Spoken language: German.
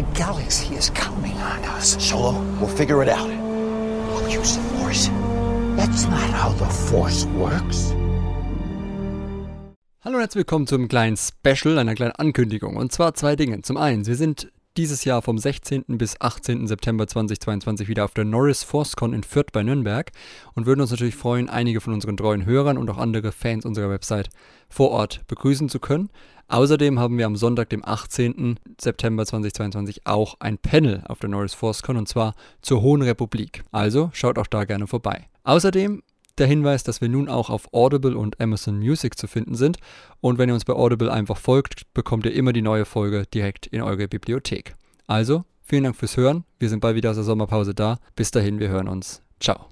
galaxy is counting on us. Solo, we'll figure it out. We'll use the Force. That's not how the Force works. Hallo und herzlich willkommen zum kleinen Special, einer kleinen Ankündigung. Und zwar zwei Dinge. Zum einen, wir sind dieses Jahr vom 16. bis 18. September 2022 wieder auf der Norris ForceCon in Fürth bei Nürnberg und würden uns natürlich freuen, einige von unseren treuen Hörern und auch andere Fans unserer Website vor Ort begrüßen zu können. Außerdem haben wir am Sonntag, dem 18. September 2022, auch ein Panel auf der Norris ForceCon und zwar zur Hohen Republik. Also schaut auch da gerne vorbei. Außerdem der Hinweis, dass wir nun auch auf Audible und Amazon Music zu finden sind. Und wenn ihr uns bei Audible einfach folgt, bekommt ihr immer die neue Folge direkt in eure Bibliothek. Also, vielen Dank fürs Hören. Wir sind bald wieder aus der Sommerpause da. Bis dahin, wir hören uns. Ciao.